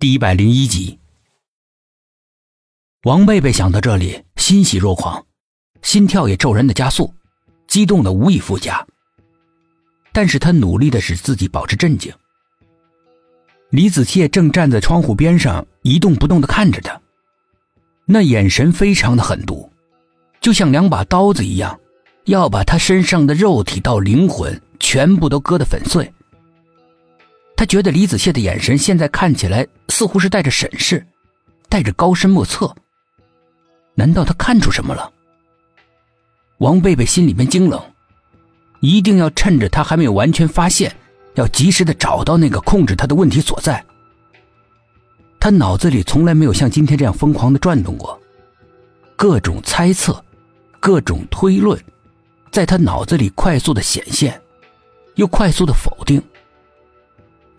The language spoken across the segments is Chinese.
第一百零一集，王贝贝想到这里，欣喜若狂，心跳也骤然的加速，激动的无以复加。但是他努力的使自己保持镇静。李子谢正站在窗户边上一动不动的看着他，那眼神非常的狠毒，就像两把刀子一样，要把他身上的肉体到灵魂全部都割得粉碎。他觉得李子谢的眼神现在看起来似乎是带着审视，带着高深莫测。难道他看出什么了？王贝贝心里面惊冷，一定要趁着他还没有完全发现，要及时的找到那个控制他的问题所在。他脑子里从来没有像今天这样疯狂的转动过，各种猜测，各种推论，在他脑子里快速的显现，又快速的否定。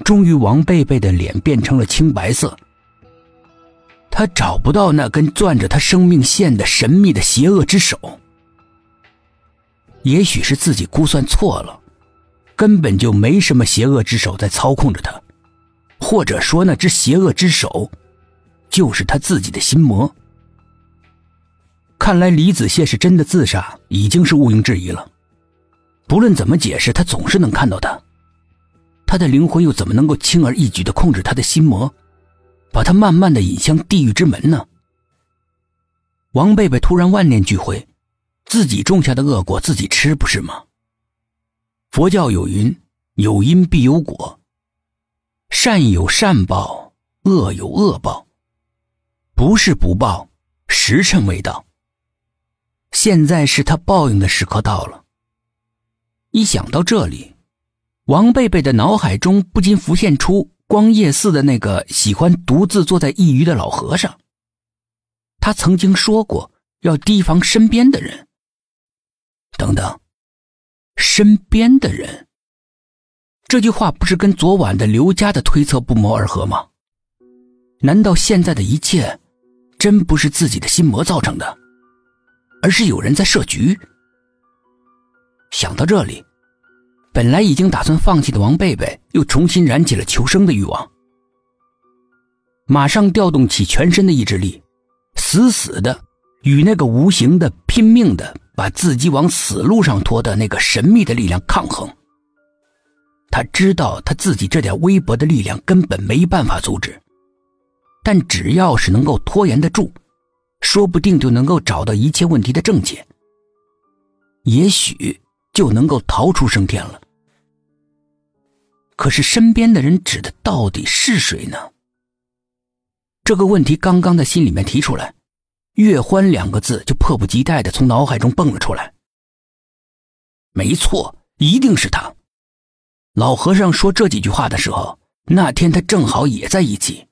终于，王贝贝的脸变成了青白色。他找不到那根攥着他生命线的神秘的邪恶之手。也许是自己估算错了，根本就没什么邪恶之手在操控着他，或者说那只邪恶之手，就是他自己的心魔。看来李子谢是真的自杀，已经是毋庸置疑了。不论怎么解释，他总是能看到他。他的灵魂又怎么能够轻而易举的控制他的心魔，把他慢慢的引向地狱之门呢？王贝贝突然万念俱灰，自己种下的恶果自己吃不是吗？佛教有云：有因必有果，善有善报，恶有恶报，不是不报，时辰未到。现在是他报应的时刻到了。一想到这里。王贝贝的脑海中不禁浮现出光夜寺的那个喜欢独自坐在一隅的老和尚。他曾经说过要提防身边的人。等等，身边的人，这句话不是跟昨晚的刘家的推测不谋而合吗？难道现在的一切真不是自己的心魔造成的，而是有人在设局？想到这里。本来已经打算放弃的王贝贝，又重新燃起了求生的欲望，马上调动起全身的意志力，死死的与那个无形的、拼命的把自己往死路上拖的那个神秘的力量抗衡。他知道他自己这点微薄的力量根本没办法阻止，但只要是能够拖延得住，说不定就能够找到一切问题的症结。也许。就能够逃出升天了。可是身边的人指的到底是谁呢？这个问题刚刚在心里面提出来，月欢两个字就迫不及待的从脑海中蹦了出来。没错，一定是他。老和尚说这几句话的时候，那天他正好也在一起。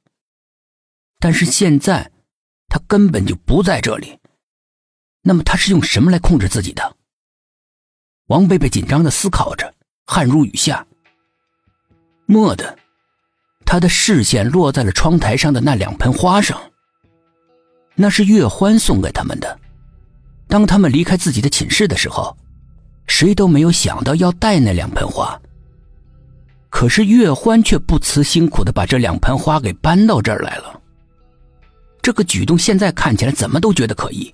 但是现在，他根本就不在这里。那么他是用什么来控制自己的？王贝贝紧张的思考着，汗如雨下。蓦地，他的视线落在了窗台上的那两盆花上。那是月欢送给他们的。当他们离开自己的寝室的时候，谁都没有想到要带那两盆花。可是月欢却不辞辛苦的把这两盆花给搬到这儿来了。这个举动现在看起来怎么都觉得可疑。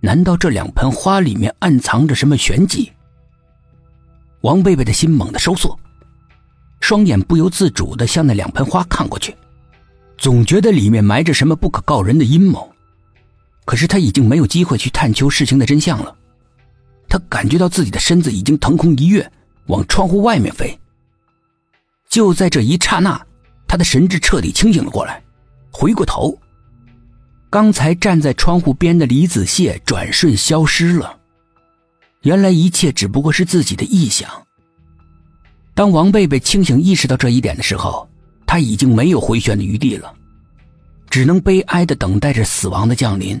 难道这两盆花里面暗藏着什么玄机？王贝贝的心猛地收缩，双眼不由自主的向那两盆花看过去，总觉得里面埋着什么不可告人的阴谋。可是他已经没有机会去探求事情的真相了。他感觉到自己的身子已经腾空一跃，往窗户外面飞。就在这一刹那，他的神智彻底清醒了过来，回过头。刚才站在窗户边的李子谢转瞬消失了，原来一切只不过是自己的臆想。当王贝贝清醒意识到这一点的时候，他已经没有回旋的余地了，只能悲哀的等待着死亡的降临。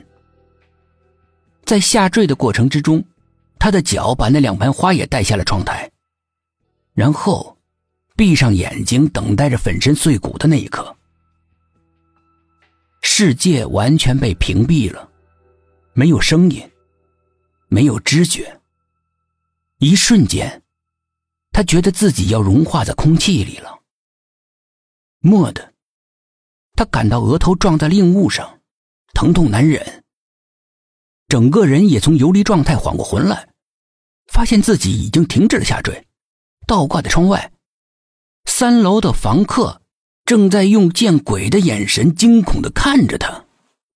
在下坠的过程之中，他的脚把那两盆花也带下了窗台，然后闭上眼睛，等待着粉身碎骨的那一刻。世界完全被屏蔽了，没有声音，没有知觉。一瞬间，他觉得自己要融化在空气里了。蓦地，他感到额头撞在硬物上，疼痛难忍，整个人也从游离状态缓过魂来，发现自己已经停止了下坠。倒挂在窗外，三楼的房客正在用见鬼的眼神惊恐的看着他。